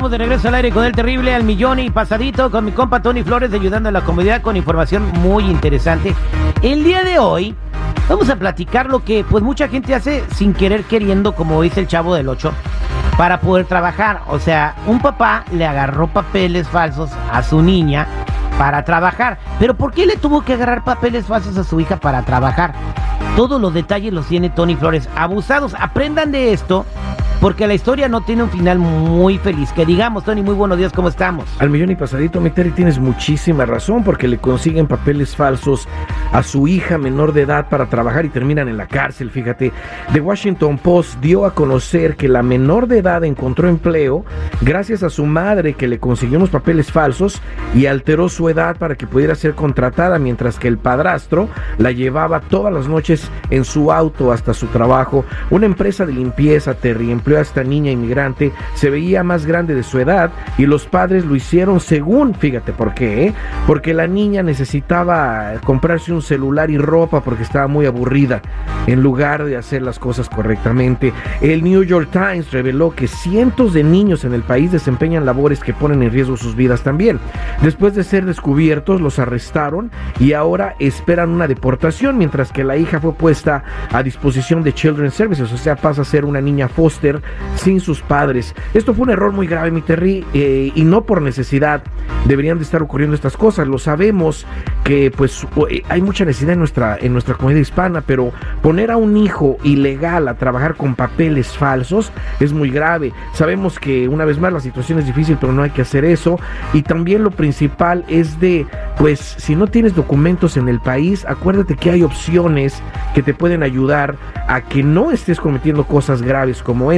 estamos de regreso al aire con el terrible al millón y pasadito con mi compa Tony Flores ayudando a la comunidad con información muy interesante. El día de hoy vamos a platicar lo que pues mucha gente hace sin querer queriendo, como dice el chavo del 8, para poder trabajar. O sea, un papá le agarró papeles falsos a su niña para trabajar. Pero ¿por qué le tuvo que agarrar papeles falsos a su hija para trabajar? Todos los detalles los tiene Tony Flores. Abusados, aprendan de esto porque la historia no tiene un final muy feliz. Que digamos, Tony, muy buenos días, ¿cómo estamos? Al millón y pasadito, mi Terry, tienes muchísima razón porque le consiguen papeles falsos a su hija menor de edad para trabajar y terminan en la cárcel, fíjate. The Washington Post dio a conocer que la menor de edad encontró empleo gracias a su madre que le consiguió unos papeles falsos y alteró su edad para que pudiera ser contratada, mientras que el padrastro la llevaba todas las noches en su auto hasta su trabajo. Una empresa de limpieza, Terry, a esta niña inmigrante se veía más grande de su edad y los padres lo hicieron según, fíjate por qué, ¿eh? porque la niña necesitaba comprarse un celular y ropa porque estaba muy aburrida en lugar de hacer las cosas correctamente. El New York Times reveló que cientos de niños en el país desempeñan labores que ponen en riesgo sus vidas también. Después de ser descubiertos, los arrestaron y ahora esperan una deportación, mientras que la hija fue puesta a disposición de Children's Services, o sea, pasa a ser una niña foster sin sus padres. Esto fue un error muy grave, mi Terry, eh, y no por necesidad deberían de estar ocurriendo estas cosas. Lo sabemos que pues eh, hay mucha necesidad en nuestra, en nuestra comunidad hispana, pero poner a un hijo ilegal a trabajar con papeles falsos es muy grave. Sabemos que una vez más la situación es difícil, pero no hay que hacer eso. Y también lo principal es de, pues si no tienes documentos en el país, acuérdate que hay opciones que te pueden ayudar a que no estés cometiendo cosas graves como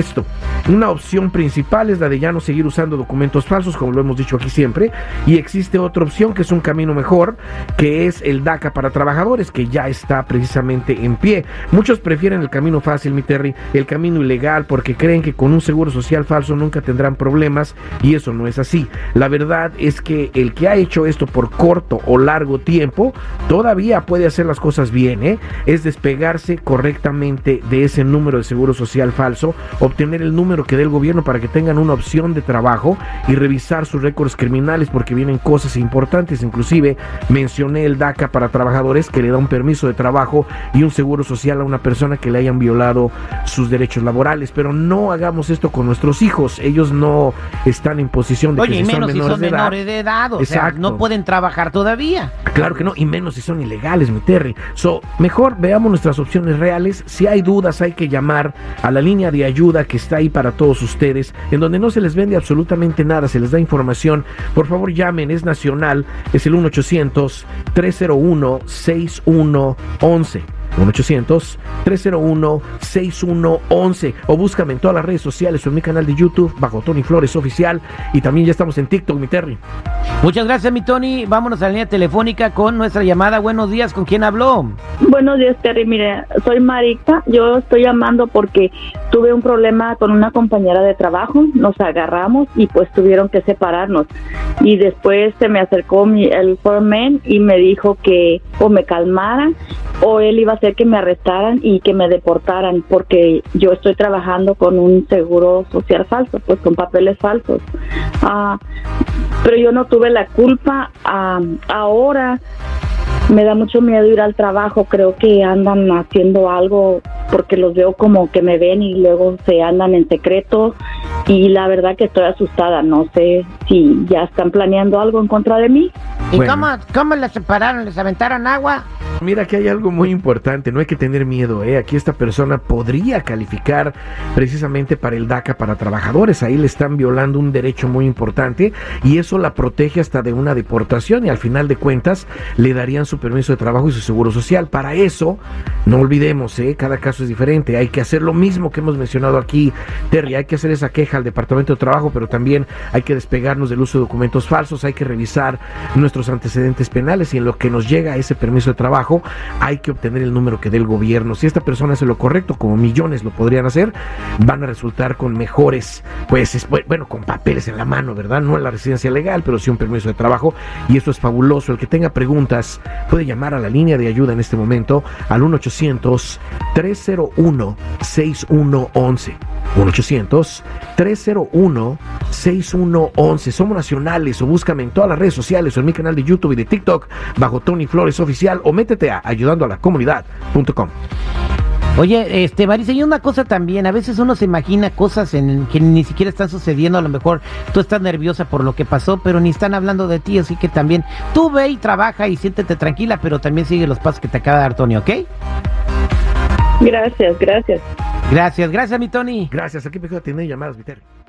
Una opción principal es la de ya no seguir usando documentos falsos, como lo hemos dicho aquí siempre, y existe otra opción que es un camino mejor, que es el DACA para trabajadores, que ya está precisamente en pie. Muchos prefieren el camino fácil, mi Terry, el camino ilegal, porque creen que con un seguro social falso nunca tendrán problemas, y eso no es así. La verdad es que el que ha hecho esto por corto o largo tiempo, todavía puede hacer las cosas bien, ¿eh? es despegarse correctamente de ese número de seguro social falso, obtener el número que dé el gobierno para que tengan una opción de trabajo y revisar sus récords criminales porque vienen cosas importantes. Inclusive mencioné el DACA para trabajadores que le da un permiso de trabajo y un seguro social a una persona que le hayan violado sus derechos laborales. Pero no hagamos esto con nuestros hijos. Ellos no están en posición de Oye, que menos son menores, si son de, menores edad. de edad. O sea, no pueden trabajar todavía. Claro que no, y menos si son ilegales, mi Terry. So, mejor veamos nuestras opciones reales. Si hay dudas, hay que llamar a la línea de ayuda que está ahí para todos ustedes, en donde no se les vende absolutamente nada, se les da información. Por favor, llamen, es nacional, es el 1-800-301-6111. 1-800-301-6111 o búscame en todas las redes sociales o en mi canal de YouTube bajo Tony Flores Oficial y también ya estamos en TikTok, mi Terry. Muchas gracias, mi Tony. Vámonos a la línea telefónica con nuestra llamada. Buenos días, ¿con quién habló? Buenos días, Terry. Mire, soy Marita. Yo estoy llamando porque tuve un problema con una compañera de trabajo. Nos agarramos y pues tuvieron que separarnos. Y después se me acercó mi, el foreman y me dijo que o me calmara o él iba a hacer que me arrestaran y que me deportaran porque yo estoy trabajando con un seguro social falso, pues con papeles falsos. Ah, pero yo no tuve la culpa. Ah, ahora me da mucho miedo ir al trabajo, creo que andan haciendo algo porque los veo como que me ven y luego se andan en secreto y la verdad que estoy asustada, no sé si ya están planeando algo en contra de mí. ¿Y cómo, cómo les separaron? ¿Les aventaron agua? Mira que hay algo muy importante, no hay que tener miedo, ¿eh? Aquí esta persona podría calificar precisamente para el DACA para trabajadores, ahí le están violando un derecho muy importante y eso la protege hasta de una deportación y al final de cuentas le darían su permiso de trabajo y su seguro social. Para eso, no olvidemos, ¿eh? cada caso es diferente, hay que hacer lo mismo que hemos mencionado aquí, Terry, hay que hacer esa queja al Departamento de Trabajo, pero también hay que despegarnos del uso de documentos falsos, hay que revisar nuestros antecedentes penales y en lo que nos llega ese permiso de trabajo hay que obtener el número que dé el gobierno. Si esta persona hace lo correcto, como millones lo podrían hacer, van a resultar con mejores, pues bueno, con papeles en la mano, ¿verdad? No en la residencia legal, pero sí un permiso de trabajo y eso es fabuloso. El que tenga preguntas puede llamar a la línea de ayuda en este momento al 1 800 301 6111 1-800-301-6111. 6111. Somos nacionales o búscame en todas las redes sociales o en mi canal de YouTube y de TikTok bajo Tony Flores Oficial o métete a ayudando a la comunidad.com. Oye, este Marisa, y una cosa también, a veces uno se imagina cosas en que ni siquiera están sucediendo, a lo mejor tú estás nerviosa por lo que pasó, pero ni están hablando de ti, así que también tú ve y trabaja y siéntete tranquila, pero también sigue los pasos que te acaba de dar Tony, ¿ok? Gracias, gracias. Gracias, gracias mi Tony. Gracias, aquí me quedo a tener llamadas, Viter.